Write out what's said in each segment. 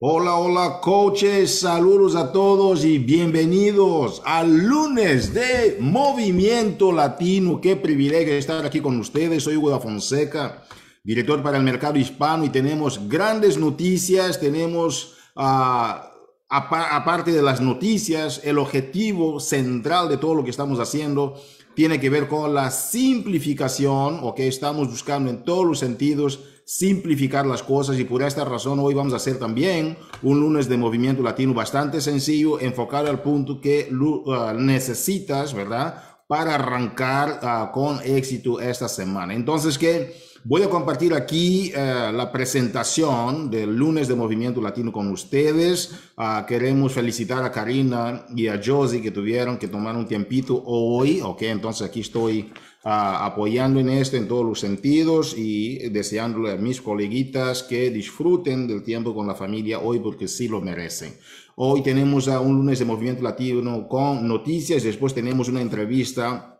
Hola, hola coaches, saludos a todos y bienvenidos al lunes de Movimiento Latino. Qué privilegio estar aquí con ustedes. Soy Hugo da Fonseca, director para el mercado hispano y tenemos grandes noticias. Tenemos, ah, aparte de las noticias, el objetivo central de todo lo que estamos haciendo tiene que ver con la simplificación, o que estamos buscando en todos los sentidos simplificar las cosas y por esta razón hoy vamos a hacer también un lunes de movimiento latino bastante sencillo, enfocado al punto que uh, necesitas, ¿verdad? Para arrancar uh, con éxito esta semana. Entonces, que voy a compartir aquí uh, la presentación del lunes de movimiento latino con ustedes. queremos felicitar a Karina y a Josie que tuvieron que tomar un tiempito hoy, ¿ok? Entonces aquí estoy apoyando en esto en todos los sentidos y deseándole a mis coleguitas que disfruten del tiempo con la familia hoy porque sí lo merecen. Hoy tenemos a un lunes de Movimiento Latino con noticias, después tenemos una entrevista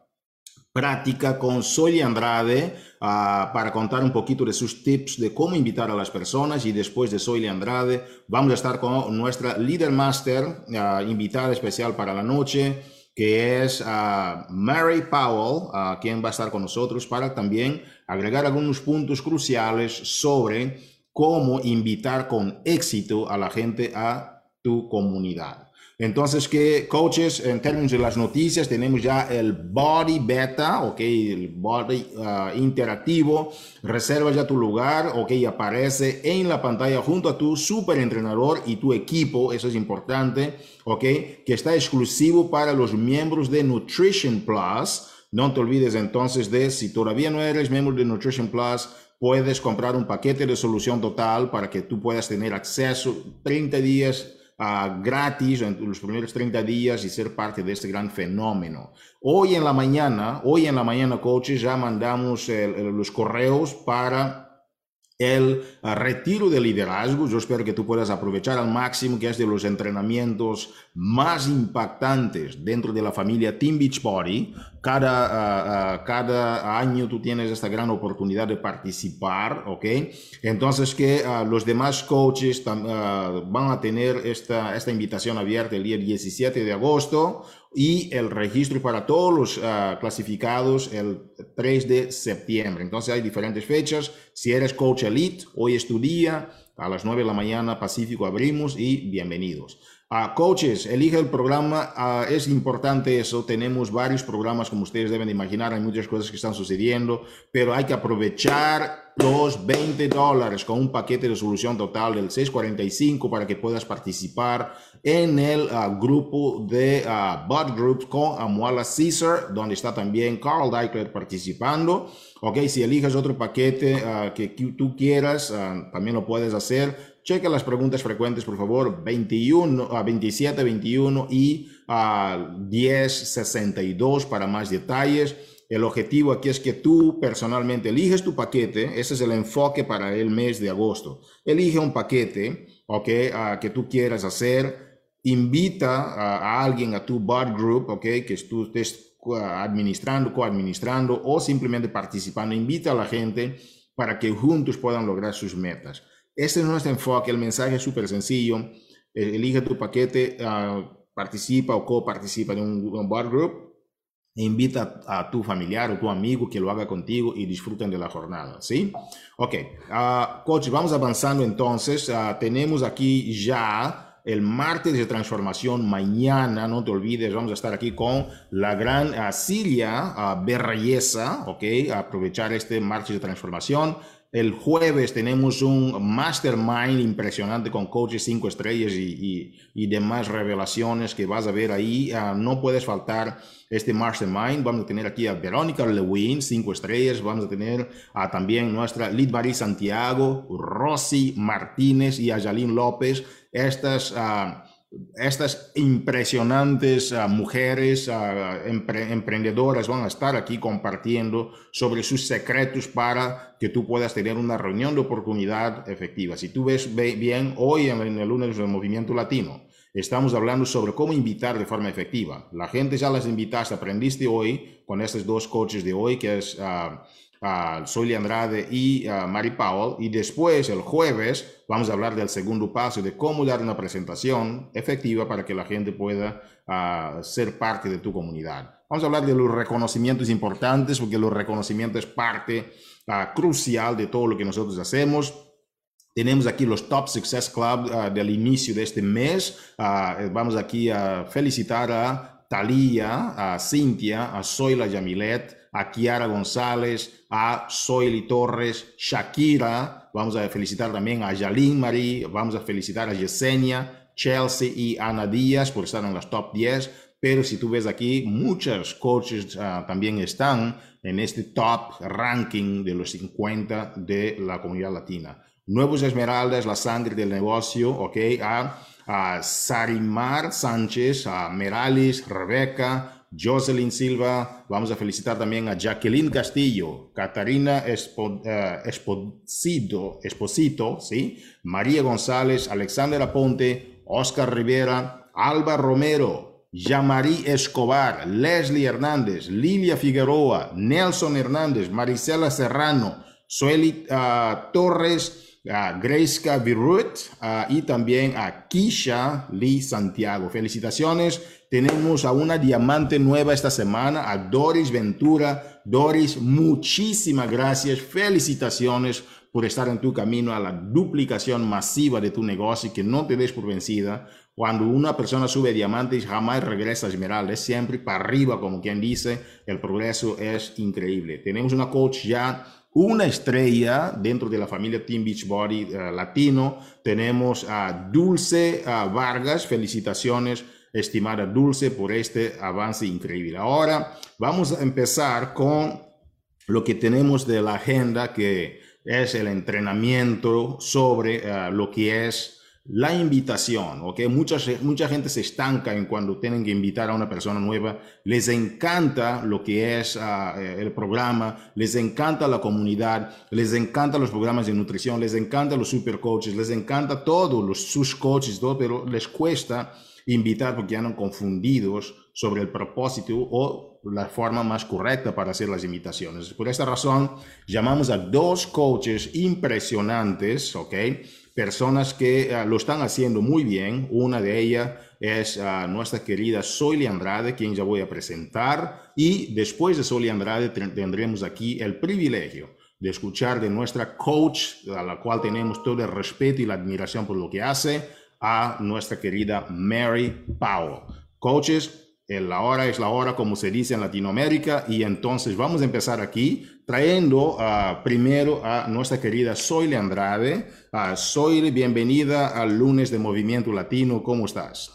práctica con Soy Andrade uh, para contar un poquito de sus tips de cómo invitar a las personas y después de Soy Andrade vamos a estar con nuestra Leader Master, uh, invitada especial para la noche, que es uh, Mary Powell, uh, quien va a estar con nosotros para también agregar algunos puntos cruciales sobre cómo invitar con éxito a la gente a tu comunidad. Entonces, que coaches, en términos de las noticias, tenemos ya el body beta, ok, el body uh, interactivo. Reserva ya tu lugar, ok, aparece en la pantalla junto a tu super entrenador y tu equipo, eso es importante, ok, que está exclusivo para los miembros de Nutrition Plus. No te olvides entonces de, si todavía no eres miembro de Nutrition Plus, puedes comprar un paquete de solución total para que tú puedas tener acceso 30 días uh, gratis en los primeros 30 días y ser parte de este gran fenómeno. Hoy en la mañana, hoy en la mañana, coaches, ya mandamos el, el, los correos para el uh, retiro de liderazgo. Yo espero que tú puedas aprovechar al máximo, que es de los entrenamientos más impactantes dentro de la familia Team Beachbody. Cada, cada año tú tienes esta gran oportunidad de participar, ¿ok? Entonces que los demás coaches van a tener esta, esta invitación abierta el día 17 de agosto y el registro para todos los clasificados el 3 de septiembre. Entonces hay diferentes fechas. Si eres coach elite, hoy es tu día. A las 9 de la mañana Pacífico abrimos y bienvenidos. Coaches, elige el programa, es importante eso, tenemos varios programas como ustedes deben imaginar, hay muchas cosas que están sucediendo, pero hay que aprovechar los 20 dólares con un paquete de solución total del 645 para que puedas participar en el uh, grupo de uh, Bot Groups con Amuala Caesar, donde está también Carl Deichler participando. Ok, si eliges otro paquete uh, que tú quieras, también lo puedes hacer. Checa las preguntas frecuentes, por favor, 21, a 27, 21 y a 10, 62 para más detalles. El objetivo aquí es que tú personalmente eliges tu paquete. Ese es el enfoque para el mes de agosto. Elige un paquete, ok, que tú quieras hacer invita a, alguien a tu bar group, ¿ok? Que tú estés administrando, coadministrando o simplemente participando. Invita a la gente para que juntos puedan lograr sus metas. Este es nuestro enfoque. El mensaje es súper sencillo. E, elige tu paquete, uh, participa o coparticipa en un, un bar group e invita a tu familiar o tu amigo que lo haga contigo y disfruten de la jornada, ¿sí? Ok, uh, coach, vamos avanzando entonces. Uh, tenemos aquí ya el martes de transformación mañana, no te olvides, vamos a estar aquí con la gran uh, uh, Berreyesa, ok, aprovechar este martes de transformación. El jueves tenemos un mastermind impresionante con coaches 5 estrellas y, y, y, demás revelaciones que vas a ver ahí. Uh, no puedes faltar este mastermind. Vamos a tener aquí a Verónica Lewin, 5 estrellas. Vamos a tener a también nuestra Lid Marie Santiago, Rosy Martínez y a López estas, uh, estas impresionantes uh, mujeres empre emprendedoras van a estar aquí compartiendo sobre sus secretos para que tú puedas tener una reunión de oportunidad efectiva. Si tú ves bien, hoy en, el lunes del Movimiento Latino, estamos hablando sobre cómo invitar de forma efectiva. La gente ya las invitaste, aprendiste hoy con estos dos coaches de hoy, que es a Soy Andrade y a Mari Powell. Y después, el jueves, vamos a hablar del segundo paso de cómo dar una presentación efectiva para que la gente pueda ser parte de tu comunidad. Vamos a hablar de los reconocimientos importantes, porque los reconocimientos es parte crucial de todo lo que nosotros hacemos. Tenemos aquí los Top Success Club del inicio de este mes. vamos aquí a felicitar a Talía, a Cintia, a Zoila Yamilet, a Kiara González, a Soyli Torres, Shakira, vamos a felicitar también a Yalín Marie, vamos a felicitar a Yesenia, Chelsea y Ana Díaz por estar en las top 10, pero si tú ves aquí, muchos coaches uh, también están en este top ranking de los 50 de la comunidad latina. Nuevos Esmeraldas, la sangre del negocio, ok, a, a Sarimar Sánchez, a Meralis, Rebeca, Jocelyn Silva, vamos a felicitar también a Jacqueline Castillo, Catarina Espo, uh, Esposito, Esposito, ¿sí? María González, Alexander Aponte, Oscar Rivera, Alba Romero, Yamari Escobar, Leslie Hernández, Lilia Figueroa, Nelson Hernández, Marisela Serrano, Sueli uh, Torres, a Grace Virut y también a Kisha Lee Santiago. Felicitaciones tenemos a una diamante nueva esta semana, a Doris Ventura. Doris, muchísimas gracias, felicitaciones por estar en tu camino a la duplicación masiva de tu negocio y que no te des por vencida. Cuando una persona sube diamantes, jamás regresa a esmeralda, es siempre para arriba, como quien dice, el progreso es increíble. Tenemos una coach ya una estrella dentro de la familia Team Beachbody uh, Latino. Tenemos a Dulce uh, Vargas, felicitaciones estimada Dulce, por este avance increíble. Ahora vamos a empezar con lo que tenemos de la agenda, que es el entrenamiento sobre eh, lo que es la invitación, ¿ok? Mucha, mucha gente se estanca en cuando tienen que invitar a una persona nueva, les encanta lo que es ah, eh, el programa, les encanta la comunidad, les encanta los programas de nutrición, les encanta los super coaches, les encanta todo, los sus coaches, todo, pero les cuesta invitar porque no confundidos sobre el propósito o la forma más correcta para hacer las invitaciones. Por esta razón, llamamos a dos coaches impresionantes, ¿ok? Personas que uh, lo están haciendo muy bien. Una de ellas es uh, nuestra querida Soyli Andrade, quien ya voy a presentar. Y después de Soyli Andrade tendremos aquí el privilegio de escuchar de nuestra coach, a la cual tenemos todo el respeto y la admiración por lo que hace, a nuestra querida Mary Powell. Coaches, la hora es la hora, como se dice en Latinoamérica, y entonces vamos a empezar aquí trayendo uh, primero a nuestra querida Soyle Andrade. Uh, bienvenida al lunes de Movimiento Latino, ¿cómo estás?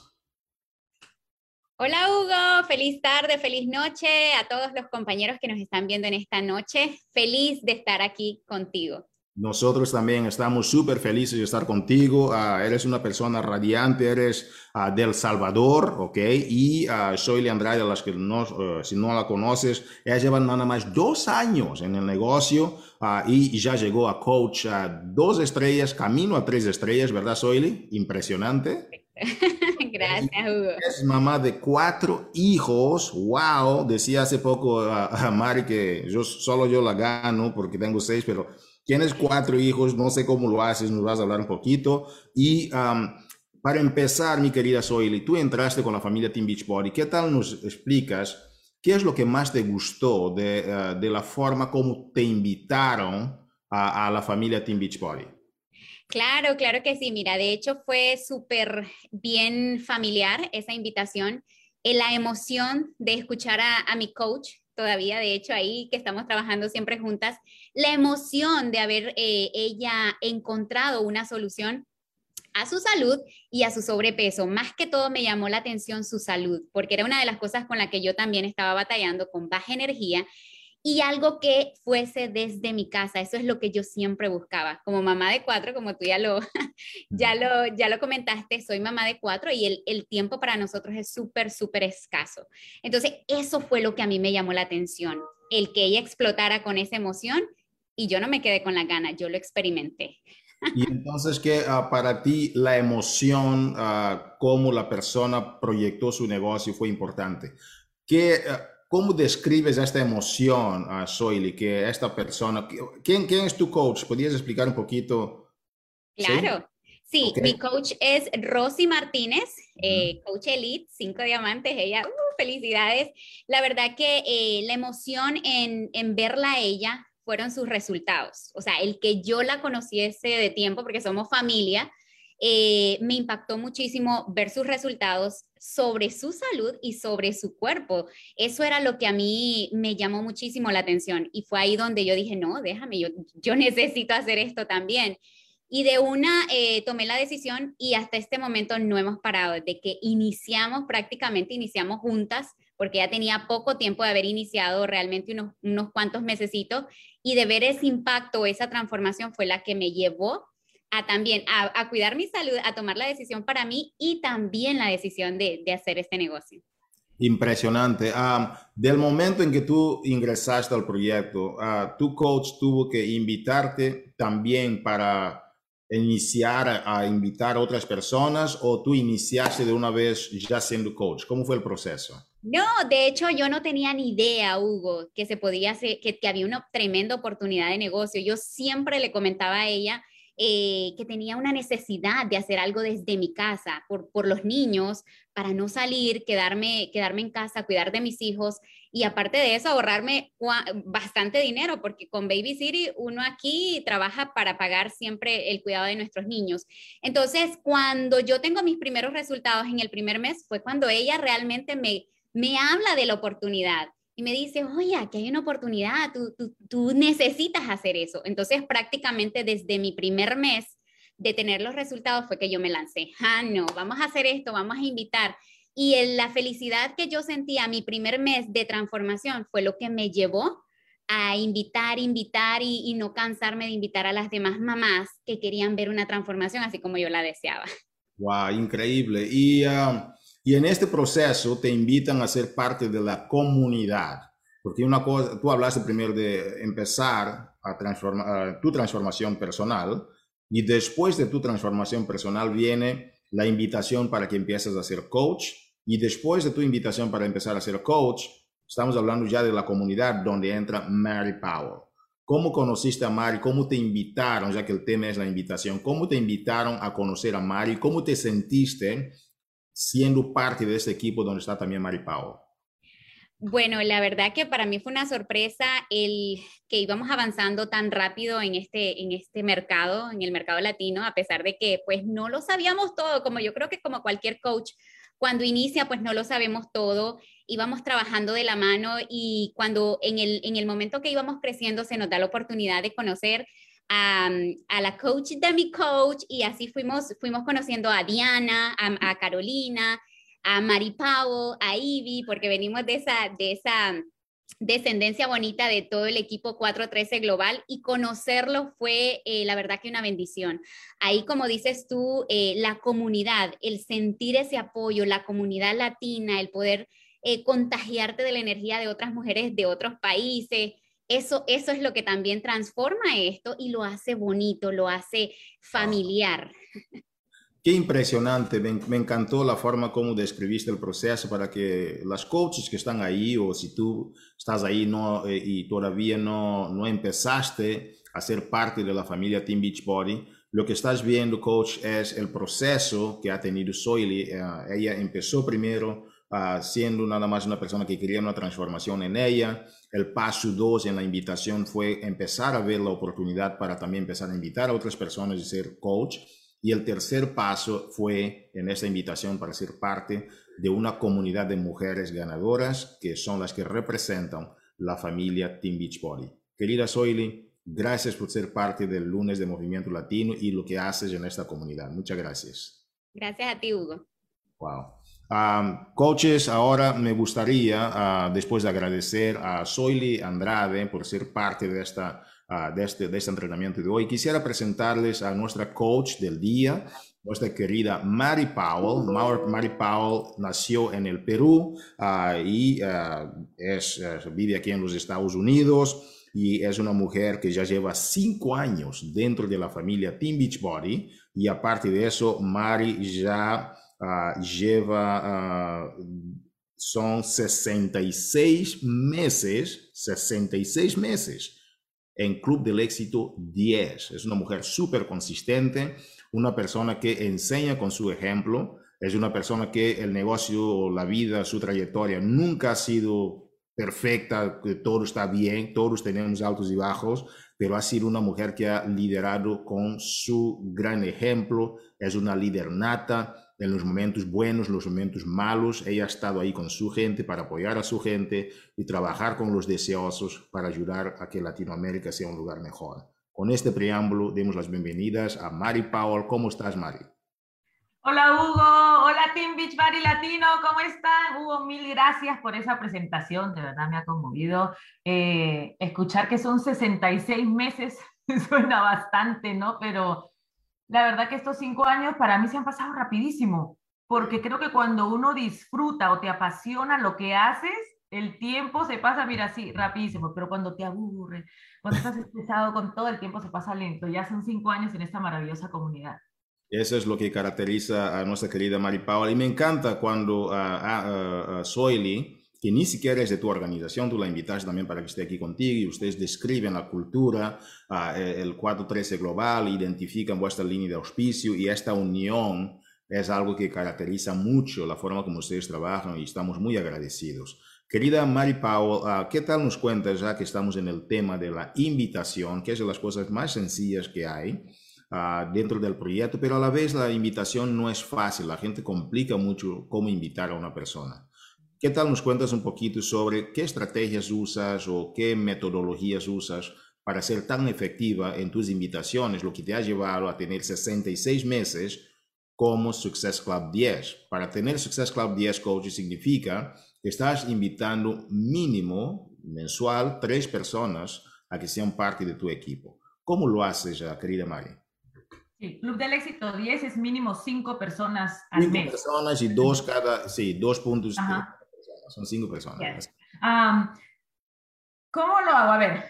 Hola Hugo, feliz tarde, feliz noche a todos los compañeros que nos están viendo en esta noche. Feliz de estar aquí contigo. Nosotros también estamos súper felices de estar contigo. Uh, eres una persona radiante, eres uh, del Salvador, ¿ok? Y uh, soy las que no, si no la conoces, ella lleva nada más dos años en el negocio y, ya llegó a coach dos estrellas, camino a tres estrellas, ¿verdad, Soyli? Impresionante. Gracias, Hugo. Es mamá de cuatro hijos. Wow, decía hace poco a Mari que yo solo yo la gano porque tengo seis, pero Tienes cuatro hijos, no sé cómo lo haces, nos vas a hablar un poquito. Y para empezar, mi querida Soily, tú entraste con la familia Team Beachbody. ¿Qué tal nos explicas qué es lo que más te gustó de, eh, de la forma como te invitaron a, la familia Team Beachbody? Claro, claro que sí. Mira, de hecho fue súper bien familiar esa invitación. La emoción de escuchar a mi coach, todavía, de hecho, ahí que estamos trabajando siempre juntas, la emoción de haber eh, ella encontrado una solución a su salud y a su sobrepeso. Más que todo me llamó la atención su salud, porque era una de las cosas con la que yo también estaba batallando con baja energía y algo que fuese desde mi casa. Eso es lo que yo siempre buscaba. Como mamá de cuatro, como tú ya lo, ya lo, ya lo comentaste, soy mamá de cuatro y el, el tiempo para nosotros es súper, súper escaso. Entonces, eso fue lo que a mí me llamó la atención, el que ella explotara con esa emoción y yo no me quedé con la gana, yo lo experimenté. Y entonces, ¿qué uh, para ti la emoción, uh, cómo la persona proyectó su negocio fue importante? ¿Qué, uh, ¿cómo describes esta emoción, a Soily, que esta persona, ¿quién, ¿quién es tu coach? ¿Podrías explicar un poquito? Claro. Sí, mi coach es Rosy Martínez, eh, coach elite, cinco diamantes, ella, uh, felicidades. La verdad que eh, la emoción en, en verla a ella fueron sus resultados. O sea, el que yo la conociese de tiempo, porque somos familia, eh, me impactó muchísimo ver sus resultados sobre su salud y sobre su cuerpo. Eso era lo que a mí me llamó muchísimo la atención y fue ahí donde yo dije, no, déjame, yo, necesito hacer esto también. Y de una eh, tomé la decisión y hasta este momento no hemos parado, de que iniciamos, prácticamente iniciamos juntas, porque ya tenía poco tiempo de haber iniciado realmente unos, unos cuantos mesecitos, y de ver ese impacto, esa transformación fue la que me llevó a también a, cuidar mi salud, a tomar la decisión para mí y también la decisión de, hacer este negocio. Impresionante. Ah, del momento en que tú ingresaste al proyecto, uh, tu coach tuvo que invitarte también para iniciar a, invitar a otras personas o tú iniciaste de una vez ya siendo coach? ¿Cómo fue el proceso? No, de hecho yo no tenía ni idea, Hugo, que se podía hacer, que, que había una tremenda oportunidad de negocio. Yo siempre le comentaba a ella eh, que tenía una necesidad de hacer algo desde mi casa por, por los niños, para no salir, quedarme, quedarme en casa, cuidar de mis hijos y aparte de eso ahorrarme bastante dinero porque con Baby City uno aquí trabaja para pagar siempre el cuidado de nuestros niños. Entonces, cuando yo tengo mis primeros resultados en el primer mes fue cuando ella realmente me, me habla de la oportunidad y me dice, oye, aquí hay una oportunidad, tú, tú, tú, necesitas hacer eso. Entonces, prácticamente desde mi primer mes de tener los resultados fue que yo me lancé, ah, no, vamos a hacer esto, vamos a invitar. Y la felicidad que yo sentía mi primer mes de transformación fue lo que me llevó a invitar, invitar y, no cansarme de invitar a las demás mamás que querían ver una transformación así como yo la deseaba. Wow, increíble. Y y en este proceso te invitan a ser parte de la comunidad. Porque una cosa, tú hablaste primero de empezar a transformar tu transformación personal y después de tu transformación personal viene la invitación para que empieces a ser coach y después de tu invitación para empezar a ser coach, estamos hablando ya de la comunidad donde entra Mary Powell. ¿Cómo conociste a Mari? ¿Cómo te invitaron, ya que el tema es la invitación? ¿Cómo te invitaron a conocer a Mari? ¿Cómo te sentiste siendo parte de ese equipo donde está también Mari Pau? Bueno, la verdad que para mí fue una sorpresa el que íbamos avanzando tan rápido en este, en este mercado, en el mercado latino, a pesar de que pues no lo sabíamos todo, como yo creo que como cualquier coach, cuando inicia pues no lo sabemos todo, íbamos trabajando de la mano y cuando en el, en el momento que íbamos creciendo se nos da la oportunidad de conocer a, la coach de mi coach y así fuimos, fuimos conociendo a Diana, a, Carolina, a Mari Powell, a Ivy, porque venimos de esa, de esa descendencia bonita de todo el equipo 413 Global y conocerlo fue eh, la verdad que una bendición. Ahí, como dices tú, eh, la comunidad, el sentir ese apoyo, la comunidad latina, el poder eh, contagiarte de la energía de otras mujeres de otros países, eso, eso es lo que también transforma esto y lo hace bonito, lo hace familiar. Qué impresionante, me, encantó la forma como describiste el proceso para que las coaches que están ahí o si tú estás ahí no, eh, y todavía no, no empezaste a ser parte de la familia Team Beachbody, lo que estás viendo, coach, es el proceso que ha tenido Soily. Eh, ella empezó primero uh, siendo nada más una persona que quería una transformación en ella, el paso dos en la invitación fue empezar a ver la oportunidad para también empezar a invitar a otras personas y ser coach. Y el tercer paso fue en esta invitación para ser parte de una comunidad de mujeres ganadoras que son las que representan la familia Team Beachbody. Querida Soily, gracias por ser parte del lunes de Movimiento Latino y lo que haces en esta comunidad. Muchas gracias. Gracias a ti, Hugo. Wow coaches, ahora me gustaría, ah, después de agradecer a Soily Andrade por ser parte de, esta, ah, de, este, de este entrenamiento de hoy, quisiera presentarles a nuestra coach del día, nuestra querida Mary Powell. Mary Powell nació en el Perú ah, y es, vive aquí en los Estados Unidos y es una mujer que ya lleva cinco años dentro de la familia Team Beachbody y aparte de eso, Mary ya uh, lleva uh, son 66 meses, 66 meses en Club del Éxito 10. Es una mujer súper consistente, una persona que enseña con su ejemplo, es una persona que el negocio, la vida, su trayectoria nunca ha sido perfecta, que todo está bien, todos tenemos altos y bajos, pero ha sido una mujer que ha liderado con su gran ejemplo, es una líder nata, en los momentos buenos, los momentos malos, ella ha estado ahí con su gente para apoyar a su gente y trabajar con los deseosos para ayudar a que Latinoamérica sea un lugar mejor. Con este preámbulo, demos las bienvenidas a Mari Powell. ¿Cómo estás, Mari? Hola, Hugo. Hola, Team Beach Body Latino. ¿Cómo están? Hugo, mil gracias por esa presentación. De verdad me ha conmovido. Eh, escuchar que son 66 meses suena bastante, ¿no? Pero la verdad que estos cinco años para mí se han pasado rapidísimo, porque creo que cuando uno disfruta o te apasiona lo que haces, el tiempo se pasa, mira, sí, rapidísimo, pero cuando te aburre, cuando estás estresado con todo, el tiempo se pasa lento. Ya son cinco años en esta maravillosa comunidad. Eso es lo que caracteriza a nuestra querida Mari Paola. Y me encanta cuando a, a, Soily, que ni siquiera es de tu organización, tú la invitas también para que esté aquí contigo y ustedes describen la cultura, uh, el 413 global, identifican vuestra línea de auspicio y esta unión es algo que caracteriza mucho la forma como ustedes trabajan y estamos muy agradecidos. Querida Mari Powell, uh, ¿qué tal nos cuentas ya que estamos en el tema de la invitación, que es de las cosas más sencillas que hay uh, dentro del proyecto, pero a la vez la invitación no es fácil, la gente complica mucho cómo invitar a una persona. ¿Qué tal nos cuentas un poquito sobre qué estrategias usas o qué metodologías usas para ser tan efectiva en tus invitaciones, lo que te ha llevado a tener 66 meses como Success Club 10? Para tener Success Club 10 Coach significa que estás invitando mínimo mensual tres personas a que sean parte de tu equipo. ¿Cómo lo haces, querida Mari? Sí, Club del Éxito 10 es mínimo cinco personas al cinco mes. personas y dos cada, sí, dos puntos son cinco personas. ¿Cómo lo hago? A ver,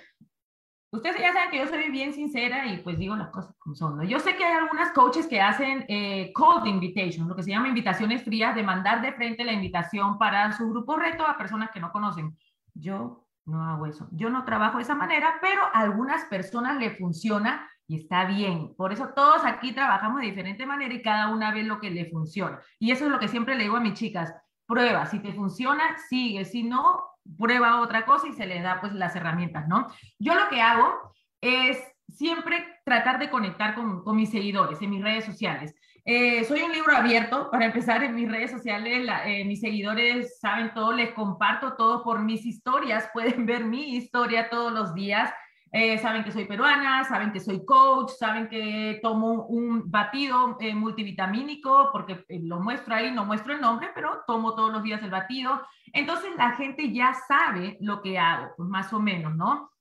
ustedes ya saben que yo soy bien sincera y pues digo las cosas como son. Yo sé que hay algunas coaches que hacen eh, cold invitation, lo que se llama invitaciones frías, de mandar de frente la invitación para su grupo reto a personas que no conocen. Yo no hago eso. Yo no trabajo de esa manera, pero a algunas personas le funciona y está bien. Por eso todos aquí trabajamos de diferente manera y cada una ve lo que le funciona. Y eso es lo que siempre le digo a mis chicas prueba, si te funciona, sigue, si no, prueba otra cosa y se le da pues las herramientas, ¿no? Yo lo que hago es siempre tratar de conectar con, con mis seguidores en mis redes sociales. Eh, soy un libro abierto, para empezar en mis redes sociales, eh, mis seguidores saben todo, les comparto todo por mis historias, pueden ver mi historia todos los días. Eh, saben que soy peruana, saben que soy coach, saben que tomo un batido eh, multivitamínico, porque eh, lo muestro ahí, no muestro el nombre, pero tomo todos los días el batido. Entonces la gente ya sabe lo que hago, pues más o menos, ¿no?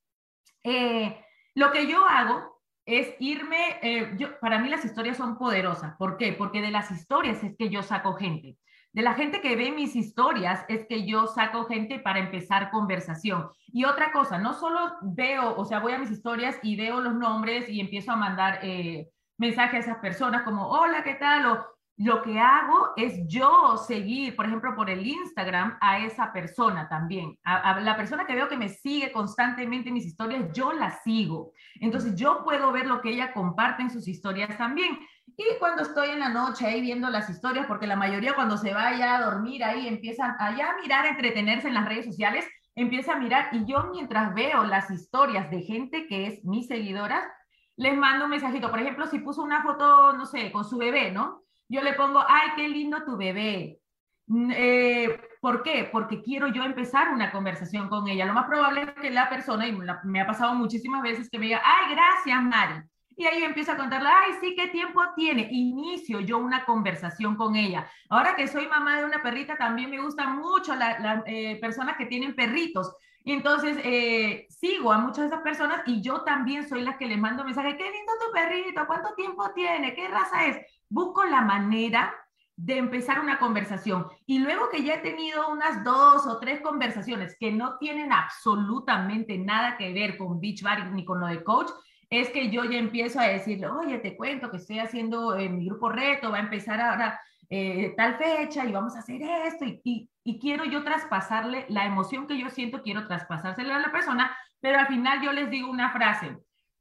lo que yo hago es irme, yo, para mí las historias son poderosas. ¿Por qué? Porque de las historias es que yo saco gente de la gente que ve mis historias es que yo saco gente para empezar conversación. Y otra cosa, no solo veo, o sea, voy a mis historias y veo los nombres y empiezo a mandar eh, mensajes a esas personas como, hola, ¿qué tal? O lo que hago es yo seguir, por ejemplo, por el Instagram a esa persona también. A, la persona que veo que me sigue constantemente en mis historias, yo la sigo. Entonces yo puedo ver lo que ella comparte en sus historias también. Y cuando estoy en la noche ahí viendo las historias, porque la mayoría cuando se vaya a dormir ahí empiezan allá a mirar, a entretenerse en las redes sociales, empieza a mirar y yo mientras veo las historias de gente que es mi seguidora, les mando un mensajito. Por ejemplo, si puso una foto, no sé, con su bebé, ¿no? Yo le pongo, ay, qué lindo tu bebé. Mm, eh, ¿Por qué? Porque quiero yo empezar una conversación con ella. Lo más probable es que la persona, y me ha pasado muchísimas veces, que me diga, ay, gracias, Mari. Y ahí yo empiezo a contarle, ay, sí, ¿qué tiempo tiene? Inicio yo una conversación con ella. Ahora que soy mamá de una perrita, también me gustan mucho las eh, personas que tienen perritos. Y entonces eh, sigo a muchas de esas personas y yo también soy la que le mando mensajes, qué lindo tu perrito, cuánto tiempo tiene, qué raza es. Busco la manera de empezar una conversación. Y luego que ya he tenido unas dos o tres conversaciones que no tienen absolutamente nada que ver con Beachbody ni con lo de coach, es que yo ya empiezo a decirle, oye, te cuento que estoy haciendo en mi grupo reto, va a empezar ahora eh, tal fecha y vamos a hacer esto y, y, quiero yo traspasarle la emoción que yo siento, quiero traspasársela a la persona, pero al final yo les digo una frase,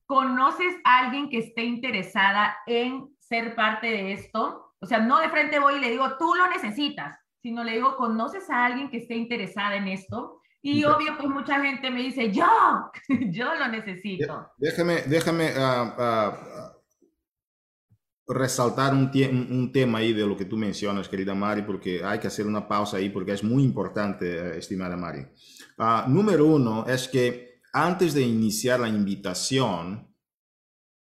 ¿conoces a alguien que esté interesada en ser parte de esto? O sea, no de frente voy y le digo, tú lo necesitas, sino le digo, ¿conoces a alguien que esté interesada en esto? Y obvio, pues mucha gente me dice, yo, yo lo necesito. Déjame, déjame uh, uh, resaltar un, un, tema ahí de lo que tú mencionas, querida Mari, porque hay que hacer una pausa ahí porque es muy importante, eh, estimada Mari. Uh, número uno es que antes de iniciar la invitación,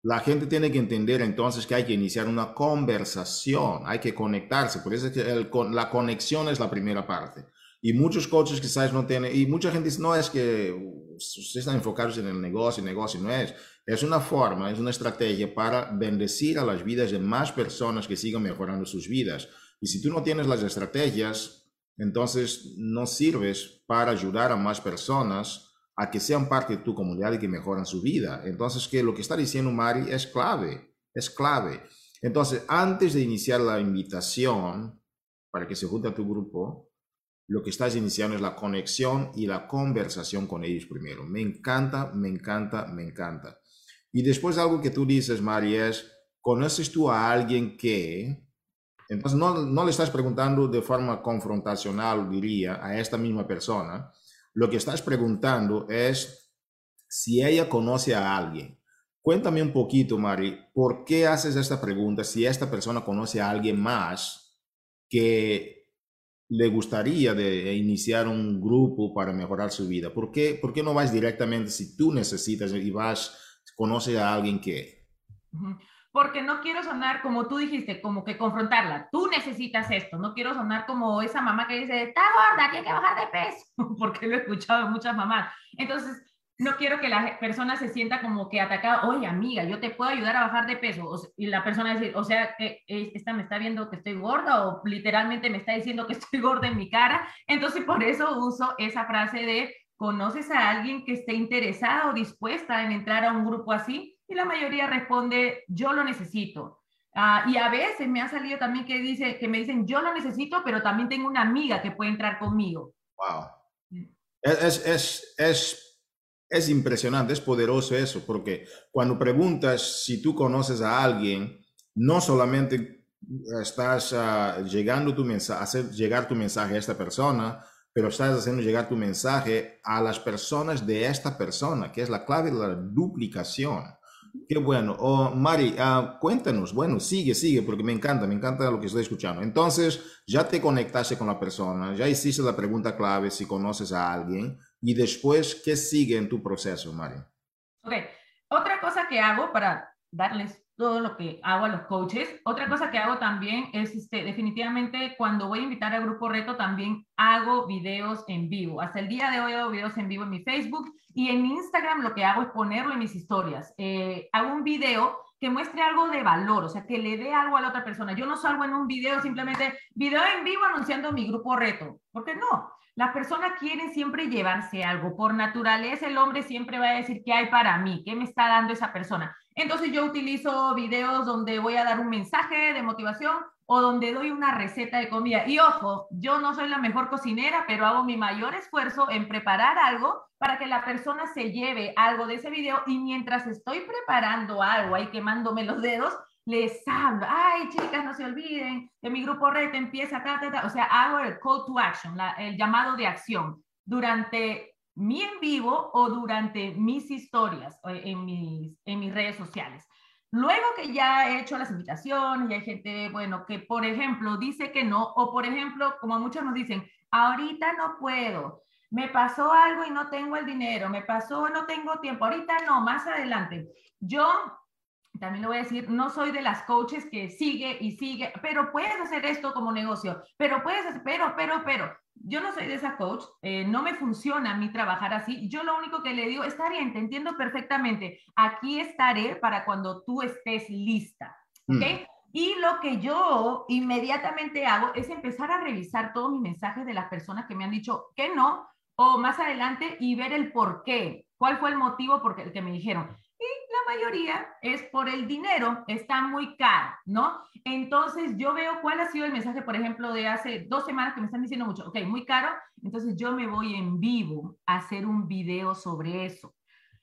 la gente tiene que entender entonces que hay que iniciar una conversación, hay que conectarse, por eso es que el, la conexión es la primera parte. Y muchos coaches quizás no tienen, y mucha gente dice, no es que ustedes están enfocados en el negocio, el negocio no es. Es una forma, es una estrategia para bendecir a las vidas de más personas que sigan mejorando sus vidas. Y si tú no tienes las estrategias, entonces no sirves para ayudar a más personas a que sean parte de tu comunidad y que mejoran su vida. Entonces, que lo que está diciendo Mari es clave, es clave. Entonces, antes de iniciar la invitación para que se junte a tu grupo, lo que estás iniciando es la conexión y la conversación con ellos primero. Me encanta, me encanta, me encanta. Y después algo que tú dices, Mari, es, ¿conoces tú a alguien que... Entonces no, no le estás preguntando de forma confrontacional, diría, a esta misma persona. Lo que estás preguntando es si ella conoce a alguien. Cuéntame un poquito, Mari, ¿por qué haces esta pregunta si esta persona conoce a alguien más que le gustaría de iniciar un grupo para mejorar su vida? ¿Por qué, por qué no vas directamente si tú necesitas y vas, conoces a alguien que... Porque no quiero sonar como tú dijiste, como que confrontarla. Tú necesitas esto. No quiero sonar como esa mamá que dice, está gorda, tiene que bajar de peso. Porque lo he escuchado de muchas mamás. Entonces, no quiero que la persona se sienta como que atacada, oye amiga, yo te puedo ayudar a bajar de peso. y la persona decir, o sea, que esta me está viendo que estoy gorda o literalmente me está diciendo que estoy gorda en mi cara. Entonces, por eso uso esa frase de, ¿conoces a alguien que esté interesada o dispuesta en entrar a un grupo así? Y la mayoría responde, yo lo necesito. Ah, y a veces me ha salido también que, dice, que me dicen, yo lo necesito, pero también tengo una amiga que puede entrar conmigo. Wow. Mm. Es, es, es es impresionante, es poderoso eso, porque cuando preguntas si tú conoces a alguien, no solamente estás uh, llegando tu mensaje, hacer llegar tu mensaje a esta persona, pero estás haciendo llegar tu mensaje a las personas de esta persona, que es la clave de la duplicación. Qué bueno. Oh, Mari, uh, cuéntanos, bueno, sigue, sigue, porque me encanta, me encanta lo que estoy escuchando. Entonces, ya te conectaste con la persona, ya hiciste la pregunta clave si conoces a alguien. Y después, ¿qué sigue en tu proceso, Mari? Ok, otra cosa que hago para darles todo lo que hago a los coaches, otra cosa que hago también es, este, definitivamente, cuando voy a invitar a Grupo Reto, también hago videos en vivo. Hasta el día de hoy hago videos en vivo en mi Facebook y en Instagram lo que hago es ponerlo en mis historias. Eh, hago un video que muestre algo de valor, o sea, que le dé algo a la otra persona. Yo no salgo en un video simplemente, video en vivo anunciando mi grupo reto, porque no, las personas quieren siempre llevarse algo. Por naturaleza, el hombre siempre va a decir qué hay para mí, qué me está dando esa persona. Entonces yo utilizo videos donde voy a dar un mensaje de motivación o donde doy una receta de comida. Y ojo, yo no soy la mejor cocinera, pero hago mi mayor esfuerzo en preparar algo para que la persona se lleve algo de ese video y mientras estoy preparando algo ahí quemándome los dedos, les hablo, ay chicas, no se olviden que mi grupo red empieza, ta, ta, ta. o sea, hago el call to action, el llamado de acción durante mi en vivo o durante mis historias en mis, en mis redes sociales. Luego que ya he hecho las invitaciones y hay gente, bueno, que por ejemplo dice que no, o por ejemplo, como muchos nos dicen, ahorita no puedo, me pasó algo y no tengo el dinero, me pasó, no tengo tiempo, ahorita no, más adelante. Yo también lo voy a decir, no soy de las coaches que sigue y sigue, pero puedes hacer esto como negocio, pero puedes hacer, pero, pero, pero. Yo no soy de esa coach, eh, no me funciona a mí trabajar así. Yo lo único que le digo, está bien, te entiendo perfectamente. Aquí estaré para cuando tú estés lista. ¿Ok? Mm. Y lo que yo inmediatamente hago es empezar a revisar todos mis mensajes de las personas que me han dicho que no, o más adelante y ver el por qué, cuál fue el motivo por el que me dijeron. La mayoría es por el dinero, está muy caro, ¿no? Entonces yo veo cuál ha sido el mensaje, por ejemplo, de hace dos semanas que me están diciendo mucho, ok, muy caro, entonces yo me voy en vivo a hacer un video sobre eso.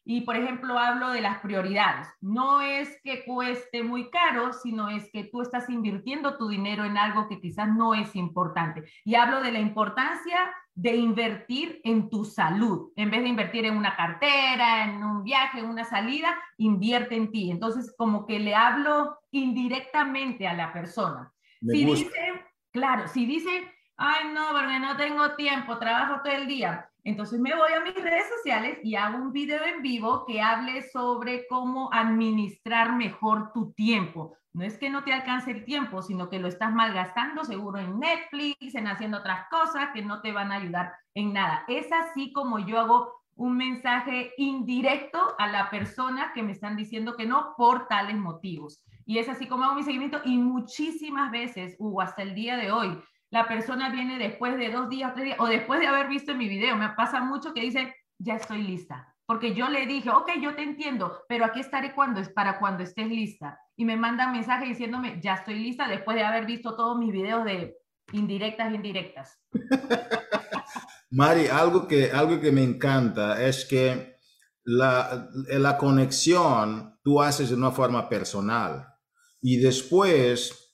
Y, por ejemplo, hablo de las prioridades. No es que cueste muy caro, sino es que tú estás invirtiendo tu dinero en algo que quizás no es importante. Y hablo de la importancia de invertir en tu salud. En vez de invertir en una cartera, en un viaje, en una salida, invierte en ti. Entonces, como que le hablo indirectamente a la persona. si dice, claro, si dice, ay, no, porque no tengo tiempo, trabajo todo el día entonces me voy a mis redes sociales y hago un video en vivo que hable sobre cómo administrar mejor tu tiempo. No es que no te alcance el tiempo, sino que lo estás malgastando seguro en Netflix, en haciendo otras cosas que no te van a ayudar en nada. Es así como yo hago un mensaje indirecto a la persona que me están diciendo que no por tales motivos. Y es así como hago mi seguimiento y muchísimas veces, Hugo, hasta el día de hoy, la persona viene después de dos días, tres días, o después de haber visto mi video. Me pasa mucho que dice, ya estoy lista. Porque yo le dije, ok, yo te entiendo, pero aquí estaré cuando es para cuando estés lista. Y me mandan mensaje diciéndome, ya estoy lista después de haber visto todos mis videos de indirectas, indirectas. Mari, algo que, algo que me encanta es que la, la conexión tú haces de una forma personal y después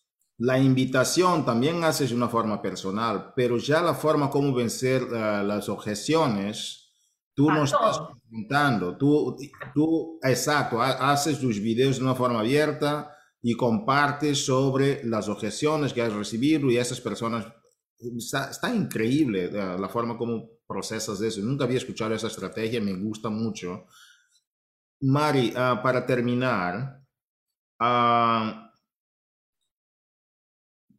la invitación también haces de una forma personal, pero ya la forma como vencer uh, las objeciones, tú no estás preguntando, tú, tú, exacto, haces tus videos de una forma abierta y compartes sobre las objeciones que has recibido y esas personas, está, está increíble uh, la forma como procesas eso. Nunca había escuchado esa estrategia, me gusta mucho. Mari, uh, para terminar,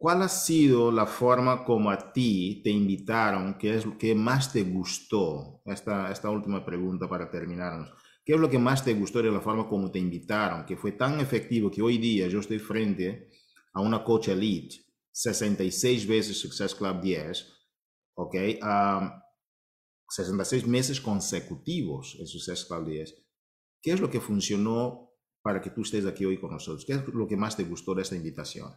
¿Cuál ha sido la forma como a ti te invitaron? ¿Qué es lo que más te gustó? Esta, esta última pregunta para terminarnos. ¿Qué es lo que más te gustó de la forma como te invitaron? Que fue tan efectivo que hoy día yo estoy frente a una coach elite, 66 veces Success Club 10, ¿ok? 66 meses consecutivos en Success Club 10. ¿Qué es lo que funcionó para que tú estés aquí hoy con nosotros? ¿Qué es lo que más te gustó de esta invitación?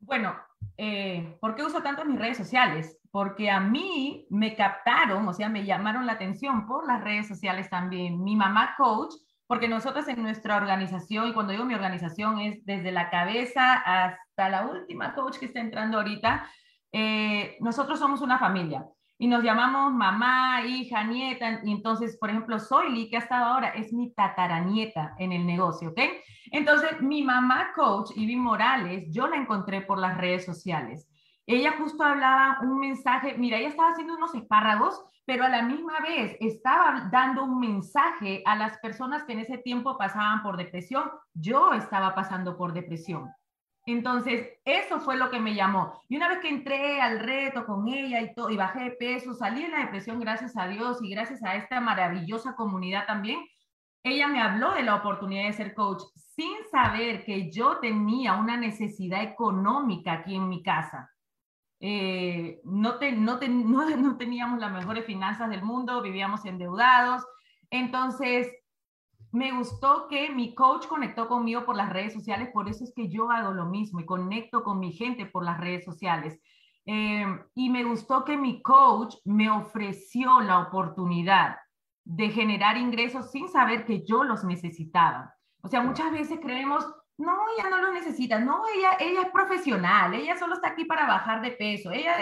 Bueno, eh, ¿por qué uso tanto mis redes sociales? Porque a mí me captaron, o sea, me llamaron la atención por las redes sociales también. Mi mamá coach, porque nosotros en nuestra organización, y cuando digo mi organización es desde la cabeza hasta la última coach que está entrando ahorita, eh, nosotros somos una familia y nos llamamos mamá, hija, nieta. Y entonces, por ejemplo, Soyli, que ha estado ahora, es mi tataranieta en el negocio, ¿ok? Entonces, mi mamá coach, Ivy Morales, yo la encontré por las redes sociales. Ella justo hablaba un mensaje, mira, ella estaba haciendo unos espárragos, pero a la misma vez estaba dando un mensaje a las personas que en ese tiempo pasaban por depresión. Yo estaba pasando por depresión. Entonces, eso fue lo que me llamó. Y una vez que entré al reto con ella y todo, y bajé de peso, salí de la depresión, gracias a Dios y gracias a esta maravillosa comunidad también, ella me habló de la oportunidad de ser coach sin saber que yo tenía una necesidad económica aquí en mi casa. Eh, no, no, no, no teníamos las mejores finanzas del mundo, vivíamos endeudados. Entonces, me gustó que mi coach conectó conmigo por las redes sociales, por eso es que yo hago lo mismo y conecto con mi gente por las redes sociales. Em, y me gustó que mi coach me ofreció la oportunidad de generar ingresos sin saber que yo los necesitaba. O sea, muchas veces creemos, no, ella no los necesita, no, ella, ella es profesional, ella solo está aquí para bajar de peso, ella,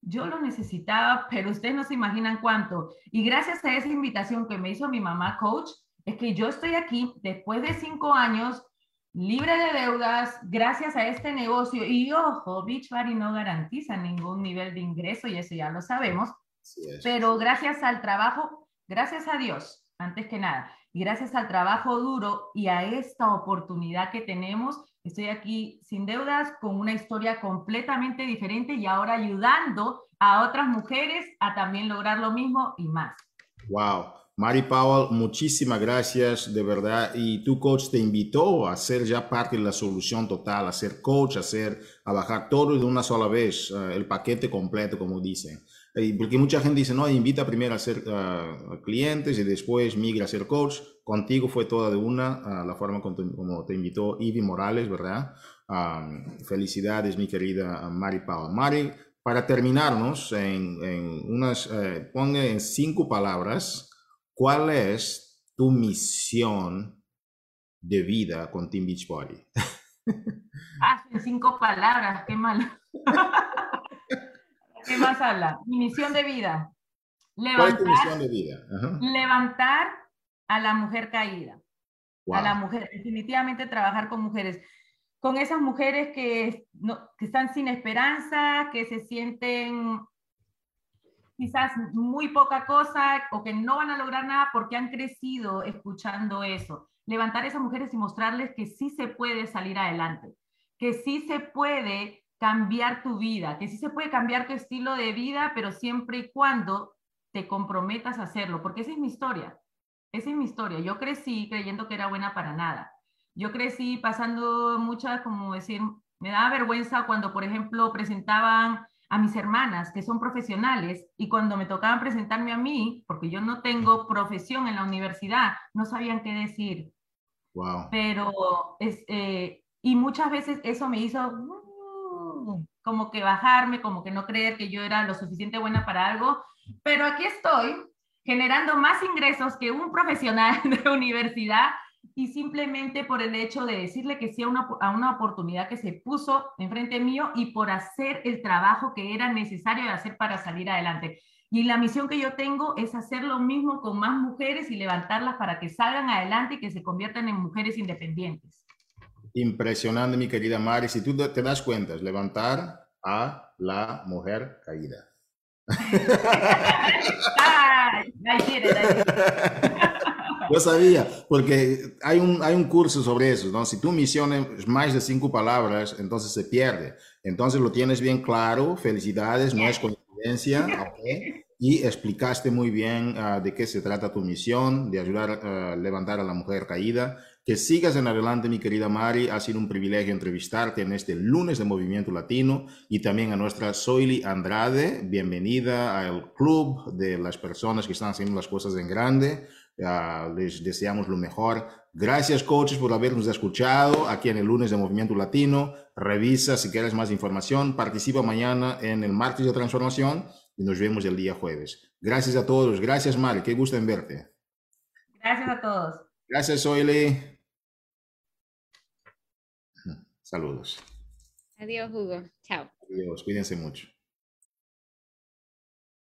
yo lo necesitaba, pero ustedes no se imaginan cuánto. Y gracias a esa invitación que me hizo mi mamá coach, es que yo estoy aquí después de cinco años libre de deudas gracias a este negocio. Y ojo, Beachbody no garantiza ningún nivel de ingreso y eso ya lo sabemos. Pero gracias al trabajo, gracias a Dios, antes que nada, y gracias al trabajo duro y a esta oportunidad que tenemos, estoy aquí sin deudas, con una historia completamente diferente y ahora ayudando a otras mujeres a también lograr lo mismo y más. Wow. Mari Powell, muchísimas gracias, de verdad. Y tu coach te invitó a ser ya parte de la solución total, a ser coach, a, ser, a bajar todo de una sola vez, uh, el paquete completo, como dicen. porque mucha gente dice, no, invita primero a ser clientes y después migra a ser coach. Contigo fue toda de una, la forma como te, invitó Ivy Morales, ¿verdad? felicidades, mi querida Mari Paula. Mari, para terminarnos, en, en unas, eh, ponga en cinco palabras, ¿cuál es tu misión de vida con Team Beachbody? Ah, en cinco palabras, qué mal. ¿Qué más habla? Mi misión de vida. Levantar, misión de vida? Levantar a la mujer caída. A la mujer, definitivamente trabajar con mujeres. Con esas mujeres que, que están sin esperanza, que se sienten quizás muy poca cosa o que no van a lograr nada porque han crecido escuchando eso. Levantar a esas mujeres y mostrarles que sí se puede salir adelante, que sí se puede cambiar tu vida, que sí se puede cambiar tu estilo de vida, pero siempre y cuando te comprometas a hacerlo, porque esa es mi historia, esa es mi historia. Yo crecí creyendo que era buena para nada. Yo crecí pasando muchas, como decir, me daba vergüenza cuando, por ejemplo, presentaban a mis hermanas, que son profesionales, y cuando me tocaban presentarme a mí, porque yo no tengo profesión en la universidad, no sabían qué decir. Wow. Pero, es, eh, y muchas veces eso me hizo, como que bajarme, como que no creer que yo era lo suficiente buena para algo, pero aquí estoy generando más ingresos que un profesional de universidad y simplemente por el hecho de decirle que sí a una, a una oportunidad que se puso enfrente mío y por hacer el trabajo que era necesario hacer para salir adelante. Y la misión que yo tengo es hacer lo mismo con más mujeres y levantarlas para que salgan adelante y que se conviertan en mujeres independientes. Impresionante, mi querida Mari. Si tú te das cuenta, es levantar a la mujer caída. Yo sabía, porque hay un, hay un curso sobre eso, ¿no? Si tu misión es más de cinco palabras, entonces se pierde. Entonces lo tienes bien claro, felicidades, no es coincidencia, Y explicaste muy bien ah, de qué se trata tu misión, de ayudar a levantar a la mujer caída que sigas en adelante, mi querida Mari. Ha sido un privilegio entrevistarte en este lunes de Movimiento Latino y también a nuestra Soily Andrade. Bienvenida al club de las personas que están haciendo las cosas en grande. Les deseamos lo mejor. Gracias, coaches, por habernos escuchado aquí en el lunes de Movimiento Latino. Revisa si quieres más información. Participa mañana en el martes de transformación y nos vemos el día jueves. Gracias a todos. Gracias, Mari. Qué gusto en verte. Gracias a todos. Gracias, Soily. Saludos. Adiós, Hugo. Chao. Adiós. Cuídense mucho.